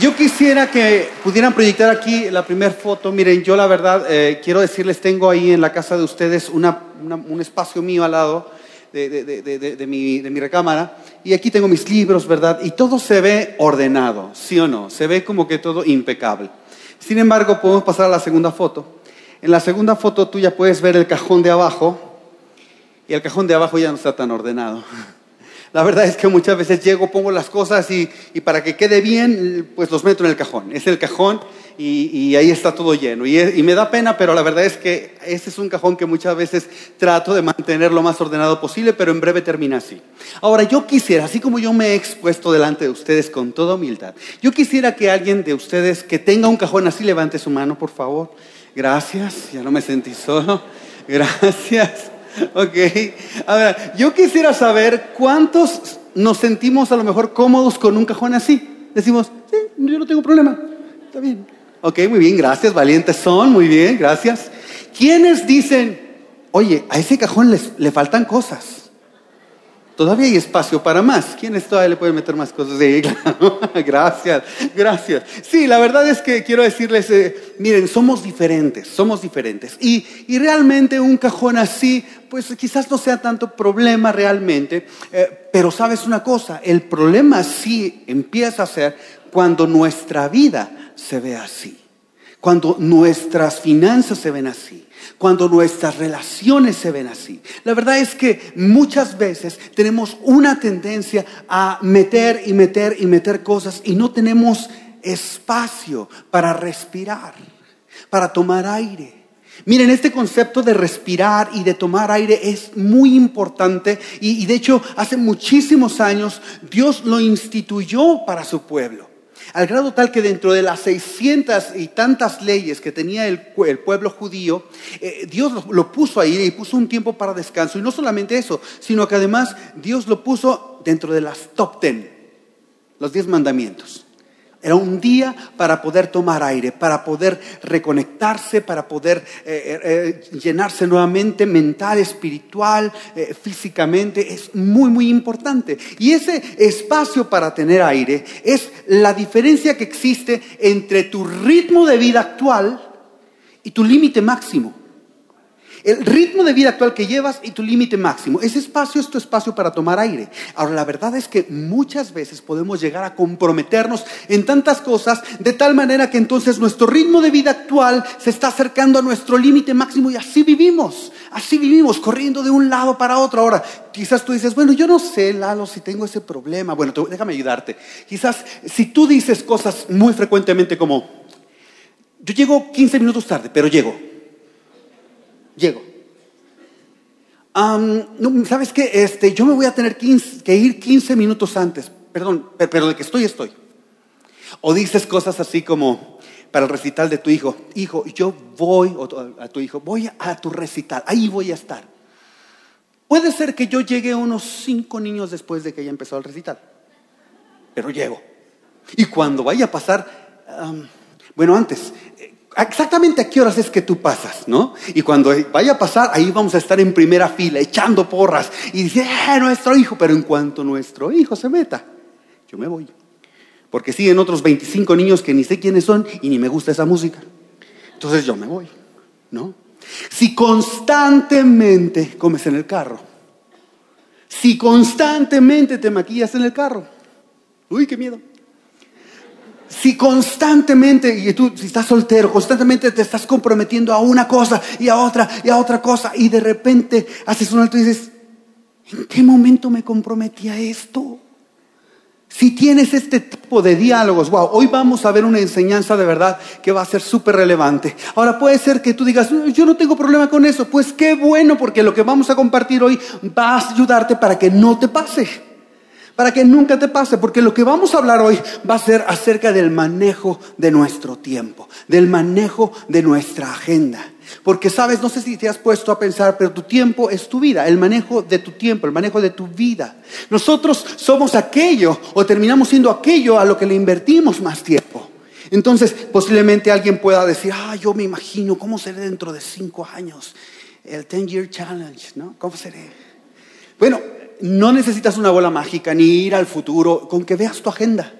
Yo quisiera que pudieran proyectar aquí la primera foto. Miren, yo la verdad eh, quiero decirles, tengo ahí en la casa de ustedes una, una, un espacio mío al lado de, de, de, mi, de mi recámara. Y aquí tengo mis libros, ¿verdad? Y todo se ve ordenado, ¿sí o no? Se ve como que todo impecable. Sin embargo, podemos pasar a la segunda foto. En la segunda foto tú ya puedes ver el cajón de abajo y el cajón de abajo ya no está tan ordenado. La verdad es que muchas veces llego, pongo las cosas y, y para que quede bien, pues los meto en el cajón. Es el cajón y, y ahí está todo lleno. Y, y, me da pena, pero la verdad es que ese es un cajón que muchas veces trato de mantener lo más ordenado posible, pero en breve termina así. Ahora, yo quisiera, así como yo me he expuesto delante de ustedes con toda humildad, yo quisiera que alguien de ustedes que tenga un cajón así levante su mano, por favor. Gracias, ya no me sentí solo. Gracias. Ok. Ahora, yo quisiera saber cuántos nos sentimos a lo mejor cómodos con un cajón así. Decimos, sí, yo no tengo problema. Está bien. Ok, muy bien, gracias. Valientes son, muy bien, gracias. ¿Quiénes dicen, oye, a ese cajón les, le faltan cosas? Todavía hay espacio para más. ¿Quiénes todavía le pueden meter más cosas? Sí, gracias, gracias. Sí, la verdad es que quiero decirles, eh, miren, somos diferentes, somos diferentes. Y, y, realmente un cajón así, pues quizás no sea tanto problema realmente, eh, pero sabes una cosa, el problema sí empieza a ser cuando nuestra vida se ve así, cuando nuestras finanzas se ven así cuando nuestras relaciones se ven así. La verdad es que muchas veces tenemos una tendencia a meter y meter y meter cosas y no tenemos espacio para respirar, para tomar aire. Miren, este concepto de respirar y de tomar aire es muy importante y, y, de hecho hace muchísimos años Dios lo instituyó para su pueblo. Al grado tal que dentro de las 600 y tantas leyes que tenía el, pueblo judío, eh, Dios lo, lo, puso ahí y puso un tiempo para descanso. Y no solamente eso, sino que además Dios lo puso dentro de las top ten, los diez mandamientos. Era un día para poder tomar aire, para poder reconectarse, para poder eh, eh, llenarse nuevamente mental, espiritual, eh, físicamente. Es muy, muy importante. Y ese espacio para tener aire es la diferencia que existe entre tu ritmo de vida actual y tu límite máximo. El ritmo de vida actual que llevas y tu límite máximo. Ese espacio es tu espacio para tomar aire. Ahora, la verdad es que muchas veces podemos llegar a comprometernos en tantas cosas de tal manera que entonces nuestro ritmo de vida actual se está acercando a nuestro límite máximo y así vivimos. Así vivimos, corriendo de un lado para otro. Ahora, quizás tú dices, bueno, yo no sé, Lalo, si tengo ese problema. Bueno, déjame ayudarte. Quizás si tú dices cosas muy frecuentemente como, yo llego 15 minutos tarde, pero llego llego. ¿Sabes qué? Este, yo me voy a tener 15, que ir 15 minutos antes. Perdón, pero de que estoy, estoy. O dices cosas así como para el recital de tu hijo. Hijo, yo voy, o a tu hijo, voy a tu recital, ahí voy a estar. Puede ser que yo llegue unos cinco niños después de que haya empezado el recital, pero llego. Y cuando vaya a pasar, bueno, antes, exactamente a qué horas es que tú pasas, ¿no? Y cuando vaya a pasar, ahí vamos a estar en primera fila, echando porras y dice, eh, nuestro hijo, pero en cuanto nuestro hijo se meta, yo me voy. Porque siguen otros 25 niños que ni sé quiénes son y ni me gusta esa música. Entonces yo me voy, ¿no? Si constantemente comes en el carro, si constantemente te maquillas en el carro, uy, qué miedo. Si constantemente, y tú si estás soltero, constantemente te estás comprometiendo a una cosa y a otra y a otra cosa, y de repente haces un alto y dices, ¿en qué momento me comprometí a esto? Si tienes este tipo de diálogos, wow, hoy vamos a ver una enseñanza de verdad que va a ser súper relevante. Ahora puede ser que tú digas, yo no tengo problema con eso, pues qué bueno, porque lo que vamos a compartir hoy va a ayudarte para que no te pase para que nunca te pase, porque lo que vamos a hablar hoy va a ser acerca del manejo de nuestro tiempo, del manejo de nuestra agenda. Porque sabes, no sé si te has puesto a pensar, pero tu tiempo es tu vida, el manejo de tu tiempo, el manejo de tu vida. Nosotros somos aquello o terminamos siendo aquello a lo que le invertimos más tiempo. Entonces, posiblemente alguien pueda decir, ah, yo me imagino cómo seré dentro de cinco años, el 10 Year Challenge, ¿no? ¿Cómo seré? Bueno, no necesitas una bola mágica ni ir al futuro, con que veas tu agenda.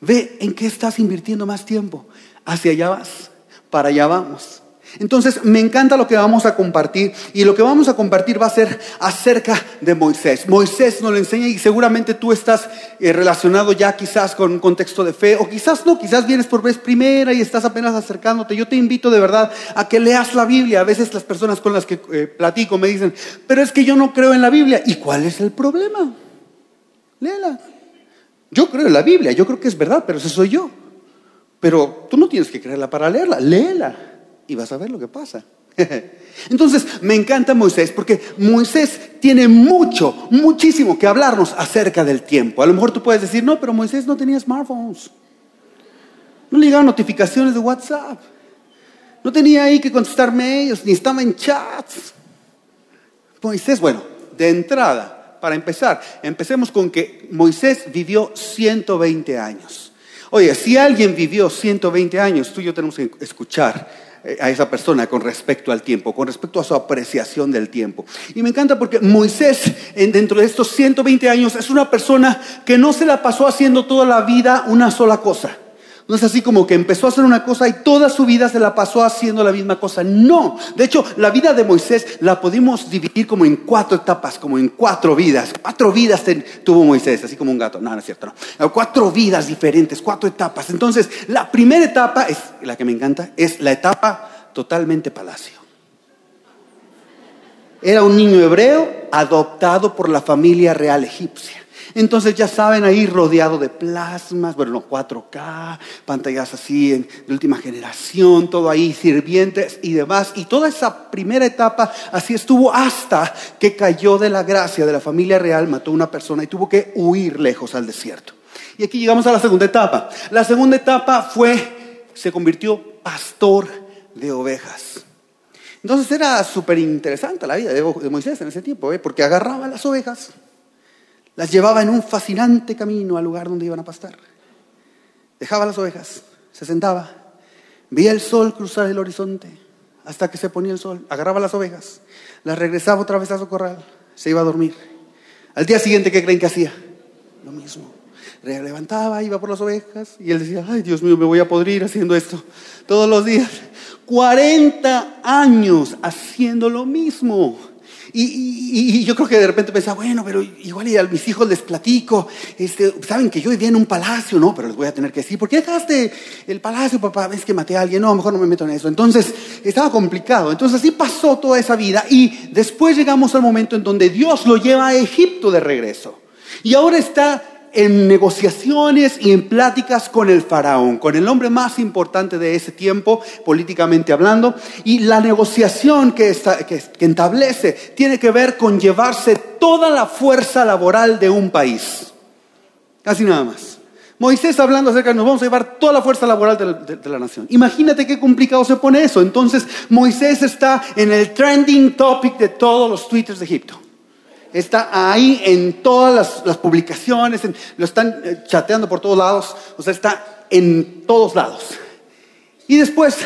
Ve en qué estás invirtiendo más tiempo. Hacia allá vas, para allá vamos. Entonces, me encanta lo que vamos a compartir y lo que vamos a compartir va a ser acerca de Moisés. Moisés nos lo enseña y seguramente tú estás eh, relacionado ya quizás con un contexto de fe o quizás no, quizás vienes por vez primera y estás apenas acercándote. Yo te invito de verdad a que leas la Biblia. A veces las personas con las que eh, platico me dicen, pero es que yo no creo en la Biblia. ¿Y cuál es el problema? Léela. Yo creo en la Biblia, yo creo que es verdad, pero ese soy yo. Pero tú no tienes que creerla para leerla, léela y vas a ver lo que pasa. Entonces, me encanta Moisés porque Moisés tiene mucho, muchísimo que hablarnos acerca del tiempo. A lo mejor tú puedes decir, no, pero Moisés no tenía smartphones. No le llegaban notificaciones de WhatsApp. No tenía ahí que contestar mails, ni estaba en chats. Moisés, bueno, de entrada, para empezar, empecemos con que Moisés vivió 120 años. Oye, si alguien vivió 120 años, tú y yo tenemos que escuchar a esa persona con respecto al tiempo, con respecto a su apreciación del tiempo. Y me encanta porque Moisés, dentro de estos 120 años, es una persona que no se la pasó haciendo toda la vida una sola cosa. No es así como que empezó a hacer una cosa y toda su vida se la pasó haciendo la misma cosa. No. De hecho, la vida de Moisés la pudimos dividir como en cuatro etapas, como en cuatro vidas. Cuatro vidas tuvo Moisés, así como un gato. No, no es cierto, no. Cuatro vidas diferentes, cuatro etapas. Entonces, la primera etapa, es la que me encanta, es la etapa totalmente palacio. Era un niño hebreo adoptado por la familia real egipcia. Entonces ya saben, ahí rodeado de plasmas, bueno, no, 4K, pantallas así de última generación, todo ahí, sirvientes y demás. Y toda esa primera etapa así estuvo hasta que cayó de la gracia de la familia real, mató a una persona y tuvo que huir lejos al desierto. Y aquí llegamos a la segunda etapa. La segunda etapa fue, se convirtió pastor de ovejas. Entonces era súper interesante la vida de Moisés en ese tiempo, ¿eh? porque agarraba las ovejas las llevaba en un fascinante camino al lugar donde iban a pastar. Dejaba las ovejas, se sentaba, veía el sol cruzar el horizonte hasta que se ponía el sol, agarraba las ovejas, las regresaba otra vez a su corral, se iba a dormir. Al día siguiente, ¿qué creen que hacía? Lo mismo. Levantaba, iba por las ovejas y él decía, ay Dios mío, me voy a podrir haciendo esto todos los días. 40 años haciendo lo mismo. Y, yo creo que de repente pensaba, bueno, pero igual a mis hijos les platico, este, saben que yo vivía en un palacio, ¿no? Pero les voy a tener que decir, ¿por qué dejaste el palacio, papá? ¿Ves que maté a alguien? No, mejor no me meto en eso. Entonces, estaba complicado. Entonces, así pasó toda esa vida. Y después llegamos al momento en donde Dios lo lleva a Egipto de regreso. Y ahora está en negociaciones y en pláticas con el faraón, con el hombre más importante de ese tiempo, políticamente hablando, y la negociación que, establece tiene que ver con llevarse toda la fuerza laboral de un país. Casi nada más. Moisés hablando acerca de nos vamos a llevar toda la fuerza laboral de la, nación. Imagínate qué complicado se pone eso. Entonces Moisés está en el trending topic de todos los twitters de Egipto. Está ahí en todas las, publicaciones, lo están eh, chateando por todos lados, o sea, está en todos lados. Y después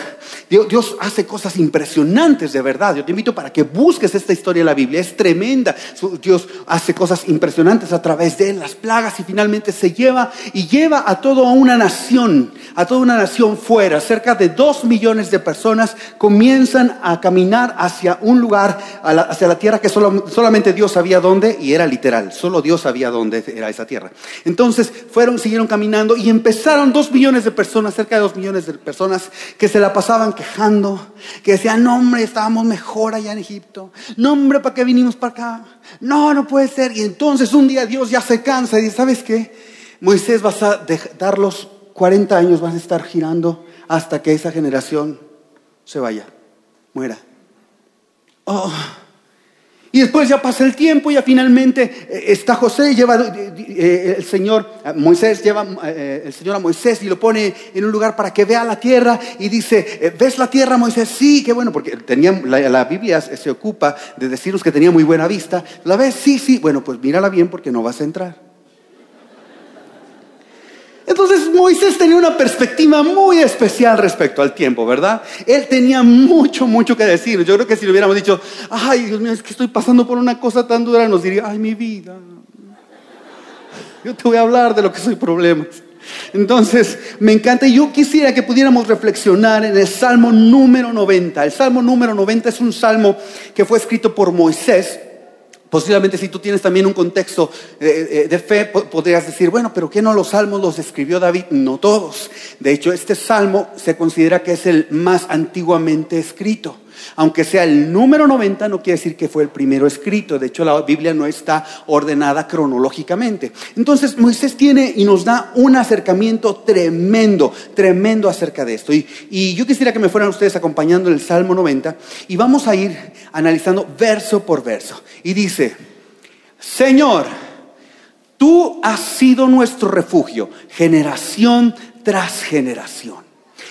Dios, hace cosas impresionantes de verdad. Yo te invito para que busques esta historia en la Biblia. Es tremenda. Dios hace cosas impresionantes a través de las plagas y finalmente se lleva y lleva a toda una nación, a toda una nación fuera. Cerca de dos millones de personas comienzan a caminar hacia un lugar, hacia la tierra que solamente Dios sabía dónde y era literal. Solo Dios sabía dónde era esa tierra. Entonces fueron, siguieron caminando y empezaron dos millones de personas, cerca de dos millones de personas que se la pasaban quejando, que decían, no hombre, estábamos mejor allá en Egipto, no hombre, ¿para qué vinimos para acá? No, no puede ser. Y entonces un día Dios ya se cansa y dice, ¿sabes qué? Moisés vas a dar los 40 años, vas a estar girando hasta que esa generación se vaya, muera. Oh, y después ya pasa el tiempo, y ya finalmente eh, está José, lleva eh, eh, el Señor, Moisés lleva el Señor a Moisés y lo pone en un lugar para que vea la tierra y dice, ¿ves la tierra Moisés? Sí, qué bueno, porque tenía, la, Biblia se ocupa de decirnos que tenía muy buena vista. ¿La ves? Sí, sí, bueno, pues mírala bien porque no vas a entrar. Entonces Moisés tenía una perspectiva muy especial respecto al tiempo, ¿verdad? Él tenía mucho, mucho que decir. Yo creo que si le hubiéramos dicho, ay, Dios mío, es que estoy pasando por una cosa tan dura, nos diría, ay, mi vida. Yo te voy a hablar de lo que soy problemas. Entonces, me encanta. y Yo quisiera que pudiéramos reflexionar en el Salmo número 90. El Salmo número 90 es un salmo que fue escrito por Moisés. Posiblemente si tú tienes también un contexto eh, eh, de fe, podrías decir, bueno, pero ¿qué no los salmos los escribió David? No todos. De hecho, este salmo se considera que es el más antiguamente escrito. Aunque sea el número 90, no quiere decir que fue el primero escrito. De hecho, la Biblia no está ordenada cronológicamente. Entonces, Moisés tiene y nos da un acercamiento tremendo, tremendo acerca de esto. Y, yo quisiera que me fueran ustedes acompañando el Salmo 90 y vamos a ir analizando verso por verso. Y dice, Señor, tú has sido nuestro refugio, generación tras generación.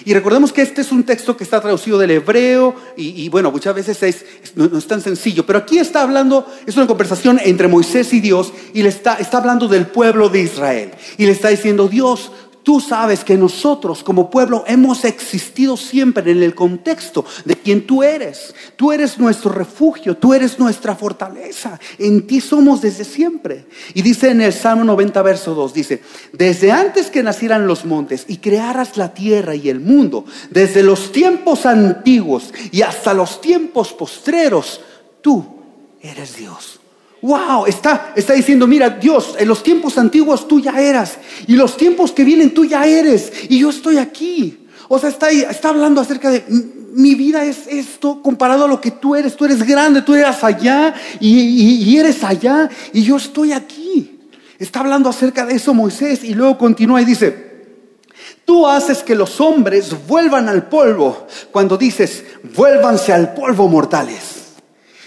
Y recordemos que este es un texto que está traducido del hebreo y, bueno, muchas veces no, es tan sencillo, pero aquí está hablando, es una conversación entre Moisés y Dios y le está, está hablando del pueblo de Israel. Y le está diciendo, Dios, Tú sabes que nosotros como pueblo hemos existido siempre en el contexto de quien tú eres. Tú eres nuestro refugio, tú eres nuestra fortaleza. En ti somos desde siempre. Y dice en el Salmo 90, verso 2, dice, desde antes que nacieran los montes y crearas la tierra y el mundo, desde los tiempos antiguos y hasta los tiempos postreros, tú eres Dios. Wow, está, está diciendo, mira, Dios, en los tiempos antiguos tú ya eras, y los tiempos que vienen tú ya eres, y yo estoy aquí. O sea, está, está hablando acerca de mi vida es esto comparado a lo que tú eres. Tú eres grande, tú eres allá y, y eres allá, y yo estoy aquí. Está hablando acerca de eso Moisés, y luego continúa y dice, Tú haces que los hombres vuelvan al polvo cuando dices, vuélvanse al polvo mortales.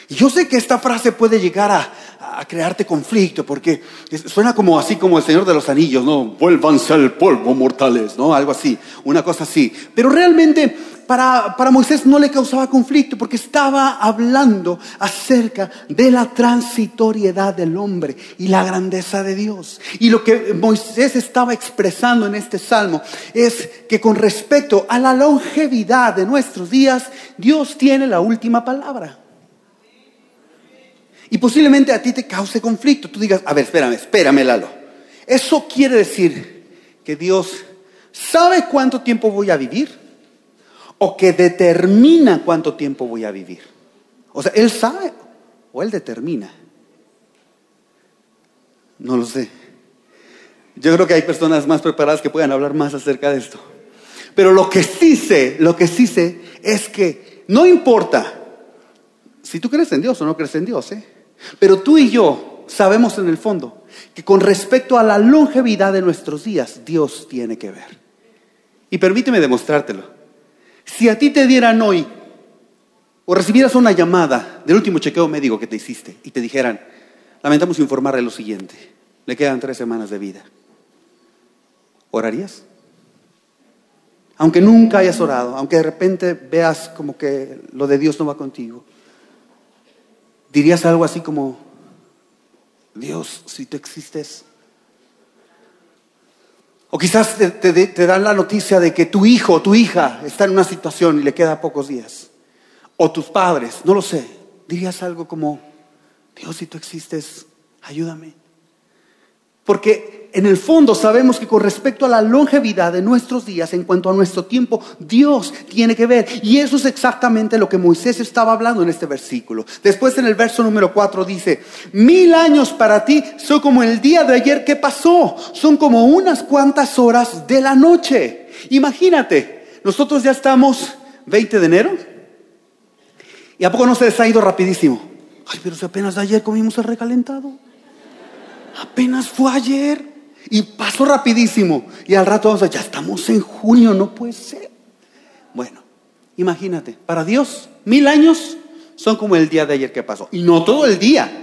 Y yo sé que esta frase puede llegar a, a crearte conflicto, porque suena como así como el Señor de los Anillos, ¿no? Vuélvanse al polvo, mortales, ¿no? Algo así, una cosa así. Pero realmente para, para Moisés no le causaba conflicto, porque estaba hablando acerca de la transitoriedad del hombre y la grandeza de Dios. Y lo que Moisés estaba expresando en este salmo es que con respecto a la longevidad de nuestros días, Dios tiene la última palabra. Y posiblemente a ti te cause conflicto. Tú digas, a ver, espérame, espérame, Lalo. Eso quiere decir que Dios sabe cuánto tiempo voy a vivir o que determina cuánto tiempo voy a vivir. O sea, Él sabe o Él determina. No lo sé. Yo creo que hay personas más preparadas que puedan hablar más acerca de esto. Pero lo que sí sé, lo que sí sé es que no importa si tú crees en Dios o no crees en Dios, ¿eh? Pero tú y yo sabemos en el fondo que con respecto a la longevidad de nuestros días, Dios tiene que ver. Y permíteme demostrártelo. Si a ti te dieran hoy o recibieras una llamada del último chequeo médico que te hiciste y te dijeran, lamentamos informarle lo siguiente, le quedan tres semanas de vida, ¿orarías? Aunque nunca hayas orado, aunque de repente veas como que lo de Dios no va contigo, dirías algo así como, Dios, si tú existes. O quizás te, dan la noticia de que tu hijo o tu hija está en una situación y le queda pocos días. O tus padres, no lo sé. Dirías algo como, Dios, si tú existes, ayúdame. Porque en el fondo sabemos que con respecto a la longevidad de nuestros días, en cuanto a nuestro tiempo, Dios tiene que ver. Y eso es exactamente lo que Moisés estaba hablando en este versículo. Después en el verso número 4 dice, mil años para ti son como el día de ayer que pasó, son como unas cuantas horas de la noche. Imagínate, nosotros ya estamos 20 de enero. ¿Y a poco no se les ha ido rapidísimo? Ay, pero si apenas ayer comimos el recalentado. Apenas fue ayer y pasó rapidísimo. Y al rato vamos a, ya estamos en junio, no puede ser. Bueno, imagínate, para Dios mil años son como el día de ayer que pasó. Y no todo el día.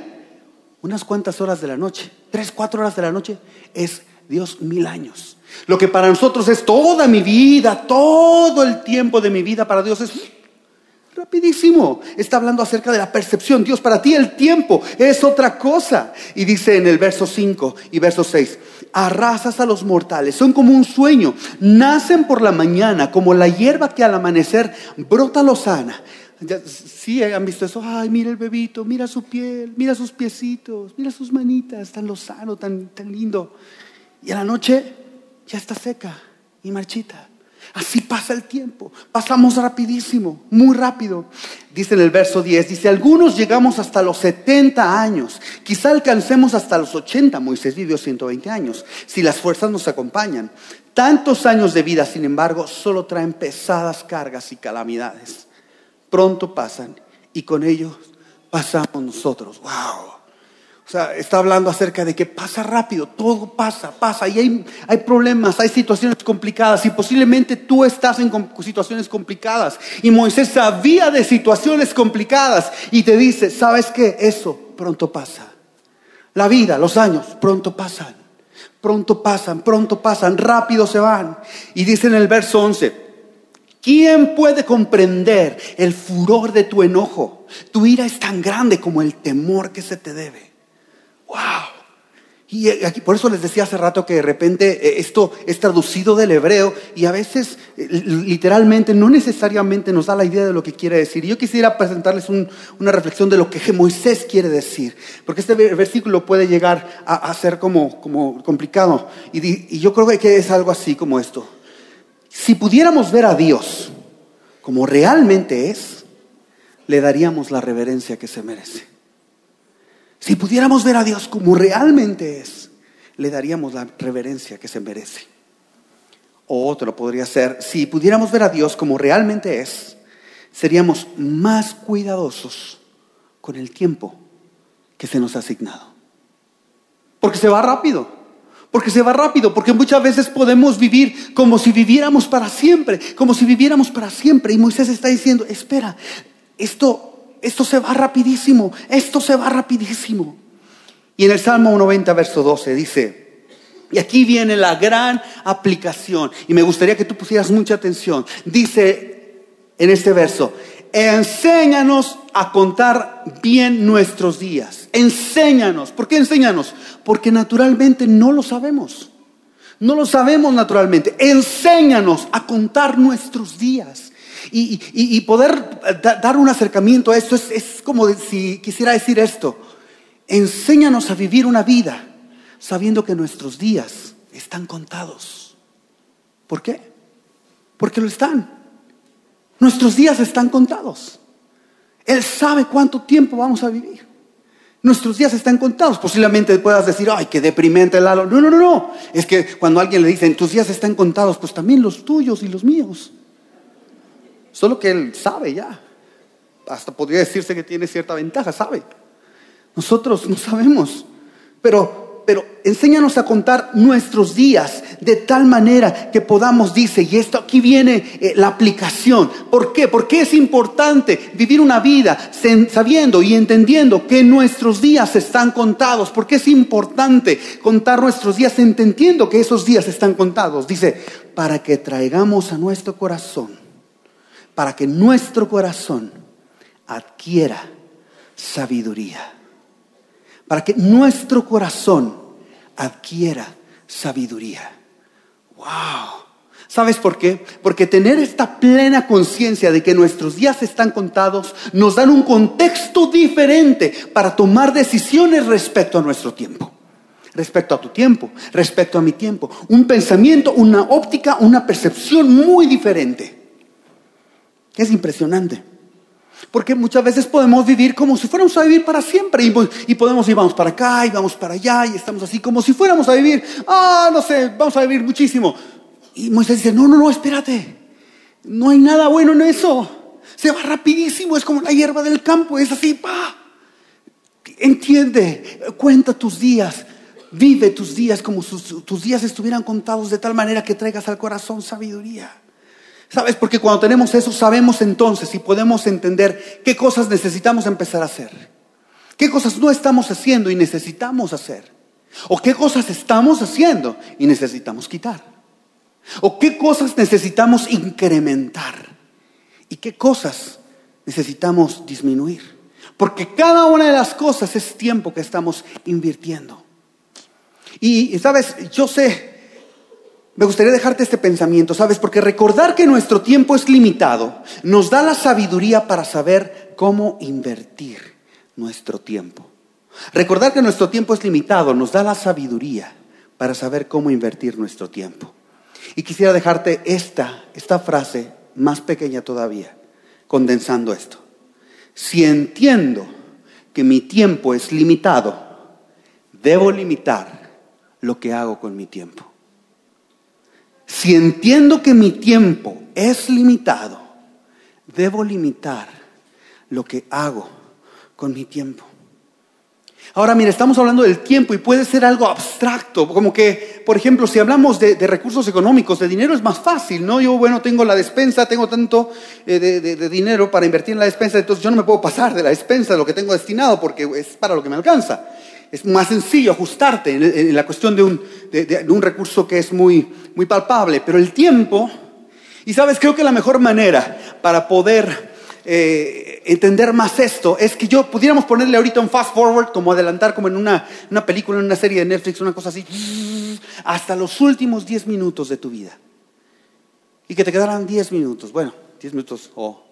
Unas cuantas horas de la noche, tres, cuatro horas de la noche, es Dios mil años. Lo que para nosotros es toda mi vida, todo el tiempo de mi vida, para Dios es Rapidísimo. Está hablando acerca de la percepción. Dios, para ti el tiempo es otra cosa. Y dice en el verso 5 y verso 6, arrasas a los mortales, son como un sueño, nacen por la mañana, como la hierba que al amanecer brota lozana. Sí, han visto eso. Ay, mira el bebito, mira su piel, mira sus piecitos, mira sus manitas, tan lozano, tan, tan lindo. Y a la noche ya está seca y marchita. Así pasa el tiempo, pasamos rapidísimo, muy rápido. Dice en el verso 10, dice, algunos llegamos hasta los 70 años, quizá alcancemos hasta los 80, Moisés vivió 120 años, si las fuerzas nos acompañan. Tantos años de vida, sin embargo, solo traen pesadas cargas y calamidades. Pronto pasan y con ellos pasamos nosotros. ¡Wow! Está hablando acerca de que pasa rápido, todo pasa, pasa, y hay, hay problemas, hay situaciones complicadas, y posiblemente tú estás en situaciones complicadas. Y Moisés sabía de situaciones complicadas y te dice, ¿sabes qué? Eso pronto pasa. La vida, los años, pronto pasan, pronto pasan, pronto pasan, rápido se van. Y dice en el verso 11, ¿Quién puede comprender el furor de tu enojo? Tu ira es tan grande como el temor que se te debe. ¡Wow! Y aquí, por eso les decía hace rato que de repente eh, esto es traducido del hebreo y a veces eh, literalmente no necesariamente nos da la idea de lo que quiere decir. Y yo quisiera presentarles una reflexión de lo que Moisés quiere decir, porque este versículo puede llegar a, ser como, como complicado. Y, y yo creo que es algo así como esto. Si pudiéramos ver a Dios como realmente es, le daríamos la reverencia que se merece. Si pudiéramos ver a Dios como realmente es, le daríamos la reverencia que se merece. O otro podría ser, si pudiéramos ver a Dios como realmente es, seríamos más cuidadosos con el tiempo que se nos ha asignado. Porque se va rápido, porque se va rápido, porque muchas veces podemos vivir como si viviéramos para siempre, como si viviéramos para siempre. Y Moisés está diciendo, espera, esto esto se va rapidísimo, esto se va rapidísimo. Y en el Salmo 90, verso 12 dice, y aquí viene la gran aplicación, y me gustaría que tú pusieras mucha atención, dice en este verso, enséñanos a contar bien nuestros días, enséñanos, ¿por qué enséñanos? Porque naturalmente no lo sabemos. No lo sabemos naturalmente. Enséñanos a contar nuestros días. Y, poder dar un acercamiento a esto es, como si quisiera decir esto. Enséñanos a vivir una vida sabiendo que nuestros días están contados. ¿Por qué? Porque lo están. Nuestros días están contados. Él sabe cuánto tiempo vamos a vivir. Nuestros días están contados. Posiblemente puedas decir, ay, qué deprimente Lalo. No, no, no, no. Es que cuando alguien le dice, tus días están contados, pues también los tuyos y los míos. Solo que él sabe ya. Hasta podría decirse que tiene cierta ventaja, sabe. Nosotros no sabemos. Pero, pero enséñanos a contar nuestros días de tal manera que podamos, dice, y esto aquí viene eh, la aplicación. ¿Por qué? Porque es importante vivir una vida sabiendo y entendiendo que nuestros días están contados. Porque es importante contar nuestros días entendiendo que esos días están contados. Dice, para que traigamos a nuestro corazón para que nuestro corazón adquiera sabiduría. Para que nuestro corazón adquiera sabiduría. ¡Wow! ¿Sabes por qué? Porque tener esta plena conciencia de que nuestros días están contados nos dan un contexto diferente para tomar decisiones respecto a nuestro tiempo. Respecto a tu tiempo, respecto a mi tiempo. Un pensamiento, una óptica, una percepción muy diferente. Es impresionante. Porque muchas veces podemos vivir como si fuéramos a vivir para siempre. Y, podemos ir, vamos para acá y vamos para allá y estamos así como si fuéramos a vivir, ah, no sé, vamos a vivir muchísimo. Y Moisés dice, no, no, no, espérate. No hay nada bueno en eso. Se va rapidísimo, es como la hierba del campo, es así, pa. Entiende, cuenta tus días, vive tus días como si tus días estuvieran contados de tal manera que traigas al corazón sabiduría. ¿Sabes? Porque cuando tenemos eso sabemos entonces y podemos entender qué cosas necesitamos empezar a hacer. ¿Qué cosas no estamos haciendo y necesitamos hacer? ¿O qué cosas estamos haciendo y necesitamos quitar? ¿O qué cosas necesitamos incrementar? ¿Y qué cosas necesitamos disminuir? Porque cada una de las cosas es tiempo que estamos invirtiendo. Y, sabes, yo sé me gustaría dejarte este pensamiento, ¿sabes? Porque recordar que nuestro tiempo es limitado nos da la sabiduría para saber cómo invertir nuestro tiempo. Recordar que nuestro tiempo es limitado nos da la sabiduría para saber cómo invertir nuestro tiempo. Y quisiera dejarte esta, esta frase más pequeña todavía, condensando esto. Si entiendo que mi tiempo es limitado, debo limitar lo que hago con mi tiempo. Si entiendo que mi tiempo es limitado, debo limitar lo que hago con mi tiempo. Ahora, mire, estamos hablando del tiempo y puede ser algo abstracto, como que, por ejemplo, si hablamos de, recursos económicos, de dinero es más fácil, ¿no? Yo, bueno, tengo la despensa, tengo tanto eh, de, dinero para invertir en la despensa, entonces yo no me puedo pasar de la despensa, de lo que tengo destinado, porque es para lo que me alcanza. Es más sencillo ajustarte en, la cuestión de un, recurso que es muy, palpable, pero el tiempo, y sabes, creo que la mejor manera para poder eh, entender más esto es que yo pudiéramos ponerle ahorita un fast forward, como adelantar como en una, una película, en una serie de Netflix, una cosa así, hasta los últimos 10 minutos de tu vida. Y que te quedaran 10 minutos, bueno, 10 minutos o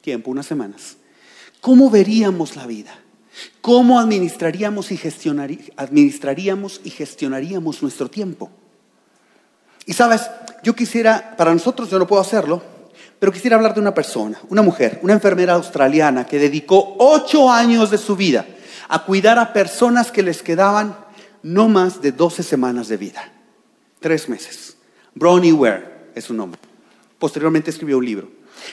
tiempo, unas semanas. ¿Cómo veríamos la vida? ¿Cómo administraríamos y, administraríamos y gestionaríamos nuestro tiempo? Y sabes, yo quisiera, para nosotros yo no puedo hacerlo, pero quisiera hablar de una persona, una mujer, una enfermera australiana que dedicó ocho años de su vida a cuidar a personas que les quedaban no más de 12 semanas de vida. Tres meses. Bronnie Ware es su nombre. Posteriormente escribió un libro.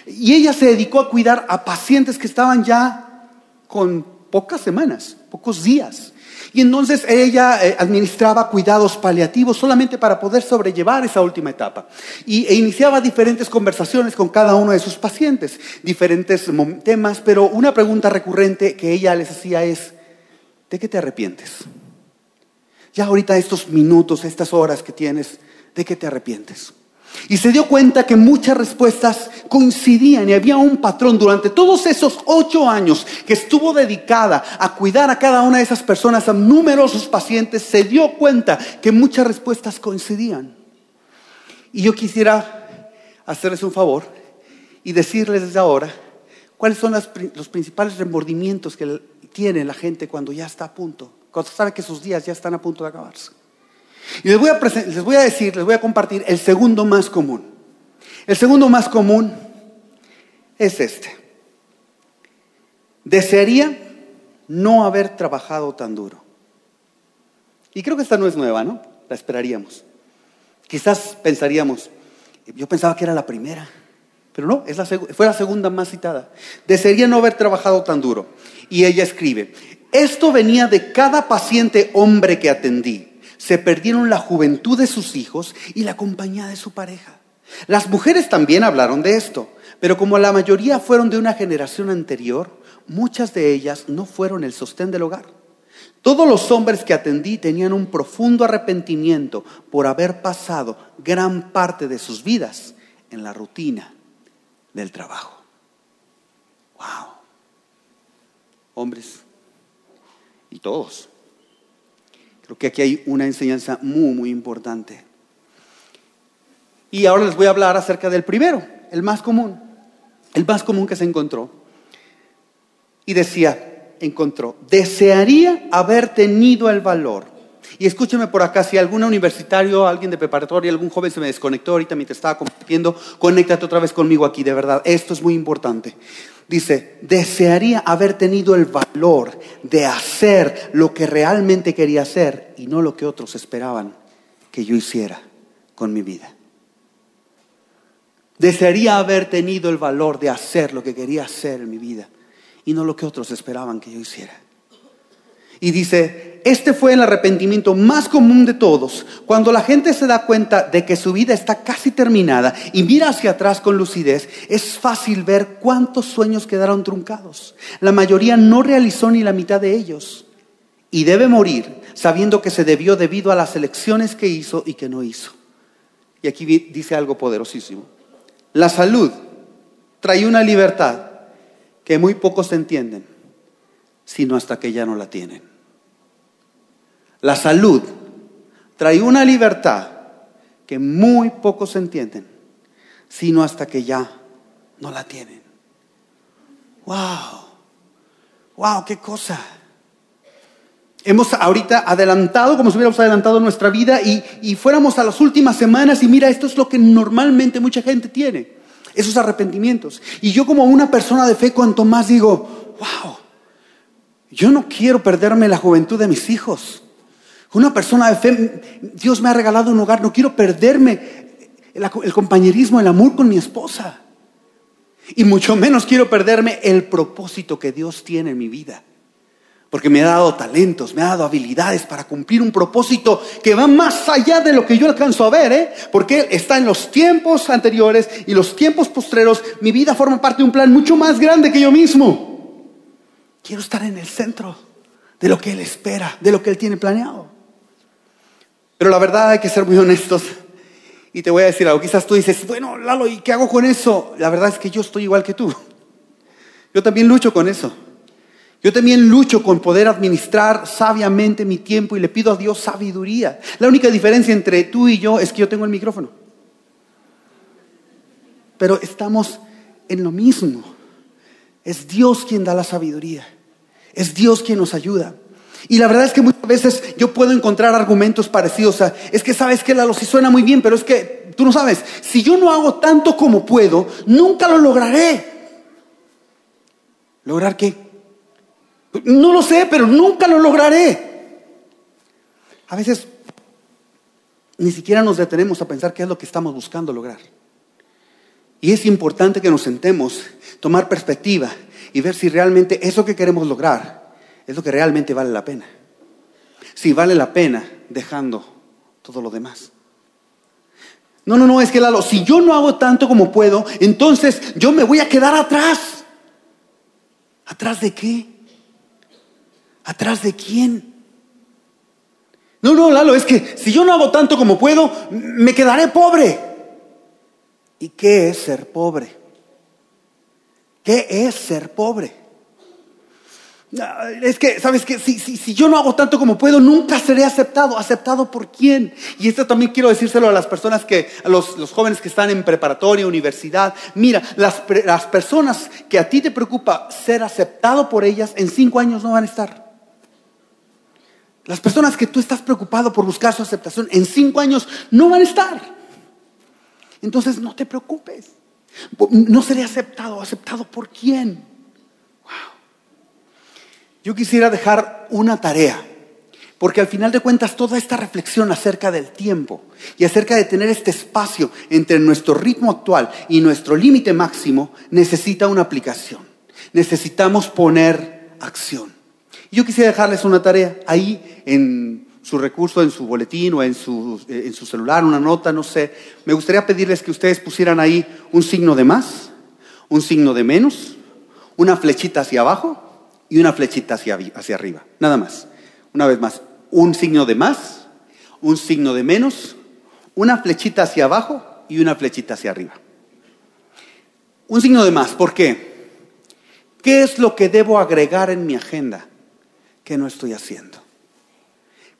Y ella se dedicó a cuidar a pacientes que estaban ya con pocas semanas, pocos días. Y entonces ella eh, administraba cuidados paliativos solamente para poder sobrellevar esa última etapa. Y, e iniciaba diferentes conversaciones con cada uno de sus pacientes, diferentes temas, pero una pregunta recurrente que ella les hacía es, ¿de qué te arrepientes? Ya ahorita estos minutos, estas horas que tienes, ¿de qué te arrepientes? Y se dio cuenta que muchas respuestas coincidían y había un patrón durante todos esos ocho años que estuvo dedicada a cuidar a cada una de esas personas, a numerosos pacientes, se dio cuenta que muchas respuestas coincidían. Y yo quisiera hacerles un favor y decirles desde ahora cuáles son los principales remordimientos que tiene la gente cuando ya está a punto, cuando sabe que sus días ya están a punto de acabarse. Y les voy, a les voy a decir, les voy a compartir el segundo más común. El segundo más común es este. Desearía no haber trabajado tan duro. Y creo que esta no es nueva, ¿no? La esperaríamos. Quizás pensaríamos, yo pensaba que era la primera, pero no, es la fue la segunda más citada. Desearía no haber trabajado tan duro. Y ella escribe, esto venía de cada paciente hombre que atendí se perdieron la juventud de sus hijos y la compañía de su pareja. Las mujeres también hablaron de esto, pero como la mayoría fueron de una generación anterior, muchas de ellas no fueron el sostén del hogar. Todos los hombres que atendí tenían un profundo arrepentimiento por haber pasado gran parte de sus vidas en la rutina del trabajo. Wow. Hombres y todos. Creo que aquí hay una enseñanza muy, muy importante. Y ahora les voy a hablar acerca del primero, el más común, el más común que se encontró. Y decía, encontró, desearía haber tenido el valor. Y escúchenme por acá, si algún universitario, alguien de preparatoria, algún joven se me desconectó ahorita mientras estaba compartiendo, conéctate otra vez conmigo aquí, de verdad. Esto es muy importante dice, desearía haber tenido el valor de hacer lo que realmente quería hacer y no lo que otros esperaban que yo hiciera con mi vida. Desearía haber tenido el valor de hacer lo que quería hacer en mi vida y no lo que otros esperaban que yo hiciera. Y dice, este fue el arrepentimiento más común de todos. Cuando la gente se da cuenta de que su vida está casi terminada y mira hacia atrás con lucidez, es fácil ver cuántos sueños quedaron truncados. La mayoría no realizó ni la mitad de ellos. Y debe morir sabiendo que se debió debido a las elecciones que hizo y que no hizo. Y aquí dice algo poderosísimo. La salud trae una libertad que muy pocos entienden, sino hasta que ya no la tienen. La salud trae una libertad que muy pocos entienden, sino hasta que ya no la tienen. ¡Wow! ¡Wow! ¡Qué cosa! Hemos ahorita adelantado, como si hubiéramos adelantado nuestra vida y, y fuéramos a las últimas semanas y mira, esto es lo que normalmente mucha gente tiene, esos arrepentimientos. Y yo como una persona de fe, cuanto más digo, wow, yo no quiero perderme la juventud de mis hijos. Una persona de fe, Dios me ha regalado un hogar, no quiero perderme el, compañerismo, el amor con mi esposa. Y mucho menos quiero perderme el propósito que Dios tiene en mi vida. Porque me ha dado talentos, me ha dado habilidades para cumplir un propósito que va más allá de lo que yo alcanzo a ver, ¿eh? Porque está en los tiempos anteriores y los tiempos postreros. Mi vida forma parte de un plan mucho más grande que yo mismo. Quiero estar en el centro de lo que Él espera, de lo que Él tiene planeado. Pero la verdad hay que ser muy honestos. Y te voy a decir algo, quizás tú dices, bueno, Lalo, ¿y qué hago con eso? La verdad es que yo estoy igual que tú. Yo también lucho con eso. Yo también lucho con poder administrar sabiamente mi tiempo y le pido a Dios sabiduría. La única diferencia entre tú y yo es que yo tengo el micrófono. Pero estamos en lo mismo. Es Dios quien da la sabiduría. Es Dios quien nos ayuda. Y la verdad es que muchas veces yo puedo encontrar argumentos parecidos a, es que sabes que Lalo sí suena muy bien, pero es que tú no sabes, si yo no hago tanto como puedo, nunca lo lograré. ¿Lograr qué? No lo sé, pero nunca lo lograré. A veces ni siquiera nos detenemos a pensar qué es lo que estamos buscando lograr. Y es importante que nos sentemos, tomar perspectiva y ver si realmente eso que queremos lograr es lo que realmente vale la pena. Si vale la pena dejando todo lo demás. No, no, no, es que Lalo, si yo no hago tanto como puedo, entonces yo me voy a quedar atrás. ¿Atrás de qué? ¿Atrás de quién? No, no, Lalo, es que si yo no hago tanto como puedo, me quedaré pobre. ¿Y qué es ser pobre? ¿Qué es ser pobre? Es que, ¿sabes qué? Si, si, si, yo no hago tanto como puedo, nunca seré aceptado. ¿Aceptado por quién? Y esto también quiero decírselo a las personas que, a los, los jóvenes que están en preparatoria, universidad. Mira, las, las personas que a ti te preocupa ser aceptado por ellas, en cinco años no van a estar. Las personas que tú estás preocupado por buscar su aceptación, en cinco años no van a estar. Entonces no te preocupes. No seré aceptado. ¿Aceptado por quién? Yo quisiera dejar una tarea, porque al final de cuentas toda esta reflexión acerca del tiempo y acerca de tener este espacio entre nuestro ritmo actual y nuestro límite máximo necesita una aplicación. Necesitamos poner acción. Yo quisiera dejarles una tarea ahí en su recurso, en su boletín o en su, eh, en su celular, una nota, no sé. Me gustaría pedirles que ustedes pusieran ahí un signo de más, un signo de menos, una flechita hacia abajo y una flechita hacia, hacia arriba. Nada más. Una vez más, un signo de más, un signo de menos, una flechita hacia abajo y una flechita hacia arriba. Un signo de más, ¿por qué? ¿Qué es lo que debo agregar en mi agenda que no estoy haciendo?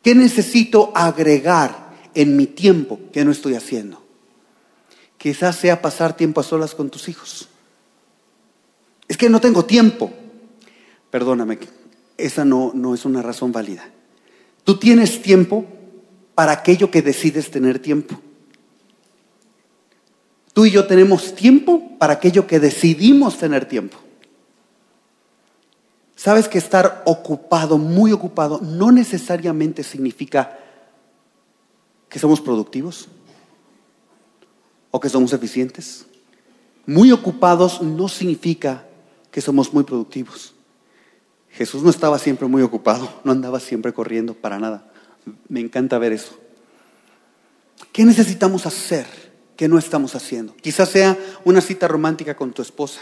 ¿Qué necesito agregar en mi tiempo que no estoy haciendo? Quizás sea pasar tiempo a solas con tus hijos. Es que no tengo tiempo. Perdóname, esa no, no es una razón válida. Tú tienes tiempo para aquello que decides tener tiempo. Tú y yo tenemos tiempo para aquello que decidimos tener tiempo. ¿Sabes que estar ocupado, muy ocupado, no necesariamente significa que somos productivos o que somos eficientes? Muy ocupados no significa que somos muy productivos. Jesús no estaba siempre muy ocupado, no andaba siempre corriendo para nada. Me encanta ver eso. ¿Qué necesitamos hacer que no estamos haciendo? Quizás sea una cita romántica con tu esposa.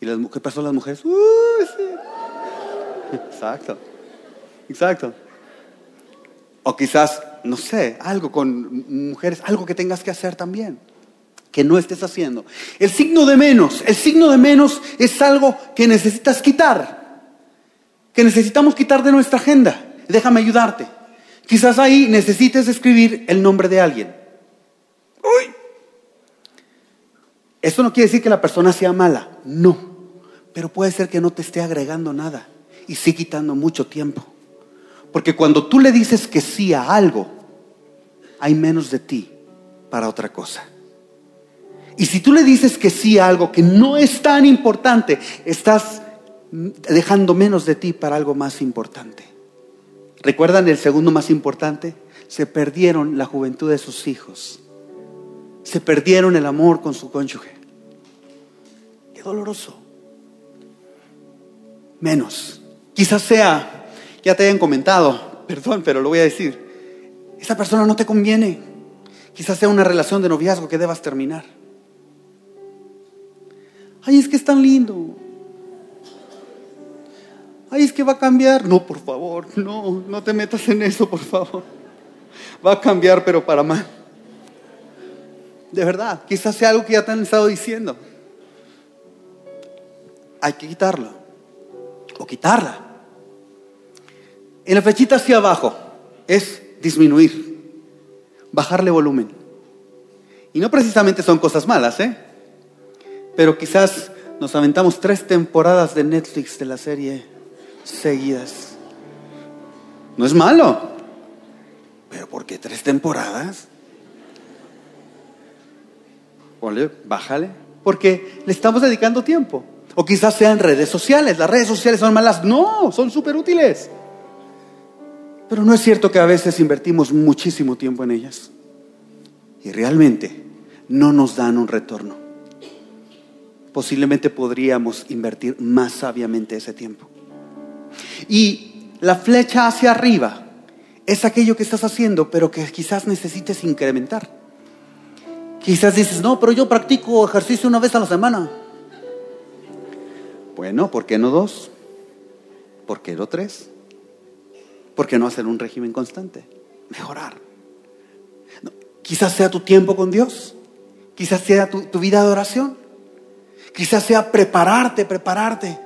¿Y qué pasó las mujeres? Uh, exacto, exacto. O quizás, no sé, algo con mujeres, algo que tengas que hacer también que no estés haciendo. El signo de menos, el signo de menos es algo que necesitas quitar, que necesitamos quitar de nuestra agenda. Déjame ayudarte. Quizás ahí necesites escribir el nombre de alguien. Uy. Esto no quiere decir que la persona sea mala, no. Pero puede ser que no te esté agregando nada y sí quitando mucho tiempo. Porque cuando tú le dices que sí a algo, hay menos de ti para otra cosa. Y si tú le dices que sí a algo que no es tan importante, estás dejando menos de ti para algo más importante. ¿Recuerdan el segundo más importante? Se perdieron la juventud de sus hijos. Se perdieron el amor con su cónyuge. Qué doloroso. Menos. Quizás sea, ya te hayan comentado, perdón, pero lo voy a decir. Esa persona no te conviene. Quizás sea una relación de noviazgo que debas terminar. Ay, es que es tan lindo. Ay, es que va a cambiar. No, por favor, no, no te metas en eso, por favor. Va a cambiar, pero para mal. De verdad, quizás sea algo que ya te han estado diciendo. Hay que quitarlo. O quitarla. En la flechita hacia abajo es disminuir, bajarle volumen. Y no precisamente son cosas malas, ¿eh? Pero quizás nos aventamos tres temporadas de Netflix de la serie seguidas. No es malo. Pero ¿por qué tres temporadas? Bájale. Porque le estamos dedicando tiempo. O quizás sean redes sociales. Las redes sociales son malas. No, son súper útiles. Pero no es cierto que a veces invertimos muchísimo tiempo en ellas. Y realmente no nos dan un retorno. Posiblemente podríamos invertir más sabiamente ese tiempo. Y la flecha hacia arriba es aquello que estás haciendo, pero que quizás necesites incrementar. Quizás dices, no, pero yo practico ejercicio una vez a la semana. Bueno, ¿por qué no dos? ¿Por qué no tres? ¿Por qué no hacer un régimen constante? Mejorar. quizás sea tu tiempo con Dios. Quizás sea tu, tu vida de oración. Quizás sea prepararte, prepararte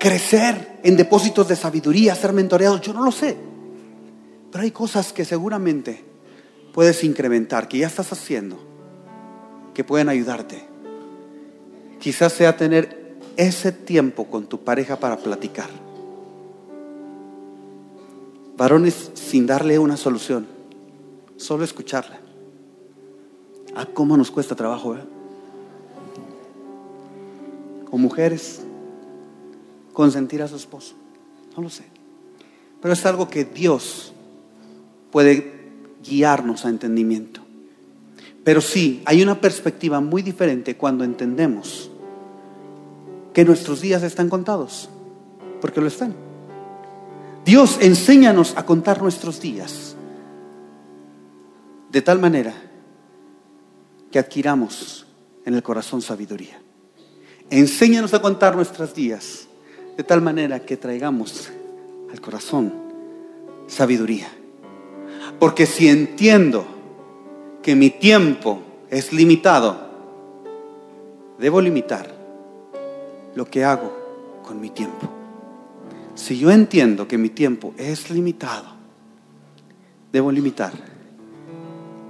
crecer en depósitos de sabiduría, ser mentoreado, yo no lo sé. Pero hay cosas que seguramente puedes incrementar, que ya estás haciendo, que pueden ayudarte. Quizás sea tener ese tiempo con tu pareja para platicar. Varones sin darle una solución, solo escucharla. Ah, cómo nos cuesta trabajo, ¿eh? O mujeres, consentir a su esposo. No lo sé. Pero es algo que Dios puede guiarnos a entendimiento. Pero sí, hay una perspectiva muy diferente cuando entendemos que nuestros días están contados, porque lo están. Dios enséñanos a contar nuestros días de tal manera que adquiramos en el corazón sabiduría. Enséñanos a contar nuestros días de tal manera que traigamos al corazón sabiduría. Porque si entiendo que mi tiempo es limitado, debo limitar lo que hago con mi tiempo. Si yo entiendo que mi tiempo es limitado, debo limitar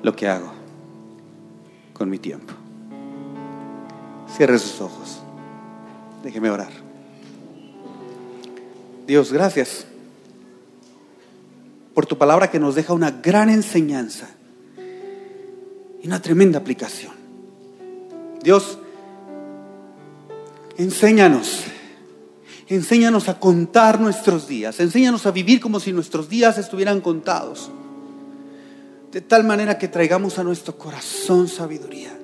lo que hago con mi tiempo. Cierre sus ojos. Déjeme orar. Dios, gracias por tu palabra que nos deja una gran enseñanza y una tremenda aplicación. Dios, enséñanos, enséñanos a contar nuestros días, enséñanos a vivir como si nuestros días estuvieran contados, de tal manera que traigamos a nuestro corazón sabiduría,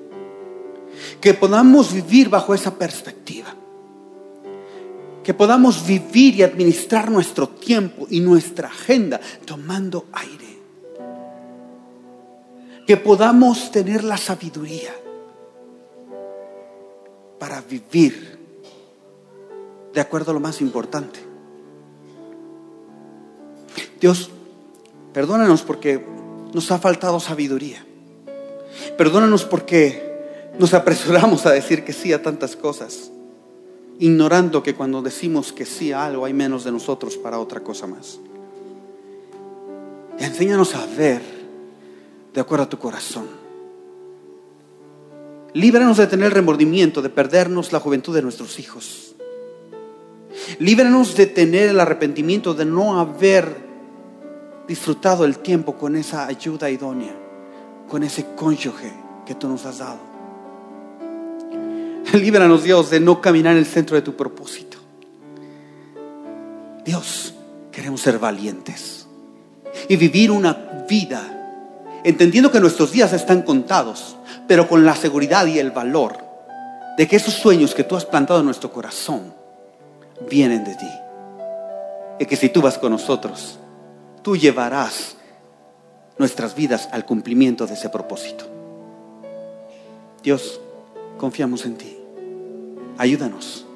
que podamos vivir bajo esa perspectiva que podamos vivir y administrar nuestro tiempo y nuestra agenda tomando aire. Que podamos tener la sabiduría para vivir de acuerdo a lo más importante. Dios, perdónanos porque nos ha faltado sabiduría. Perdónanos porque nos apresuramos a decir que sí a tantas cosas ignorando que cuando decimos que sí a algo hay menos de nosotros para otra cosa más. enséñanos a ver de acuerdo a tu corazón. Líbranos de tener remordimiento, de perdernos la juventud de nuestros hijos. Líbranos de tener el arrepentimiento de no haber disfrutado el tiempo con esa ayuda idónea, con ese cónyuge que tú nos has dado. Líbranos, Dios, de no caminar en el centro de tu propósito. Dios, queremos ser valientes y vivir una vida entendiendo que nuestros días están contados, pero con la seguridad y el valor de que esos sueños que tú has plantado en nuestro corazón vienen de ti. Y que si tú vas con nosotros, tú llevarás nuestras vidas al cumplimiento de ese propósito. Dios, confiamos en ti. Ayúdanos.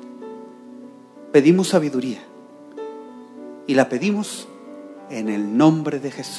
Pedimos sabiduría y la pedimos en el nombre de Jesús.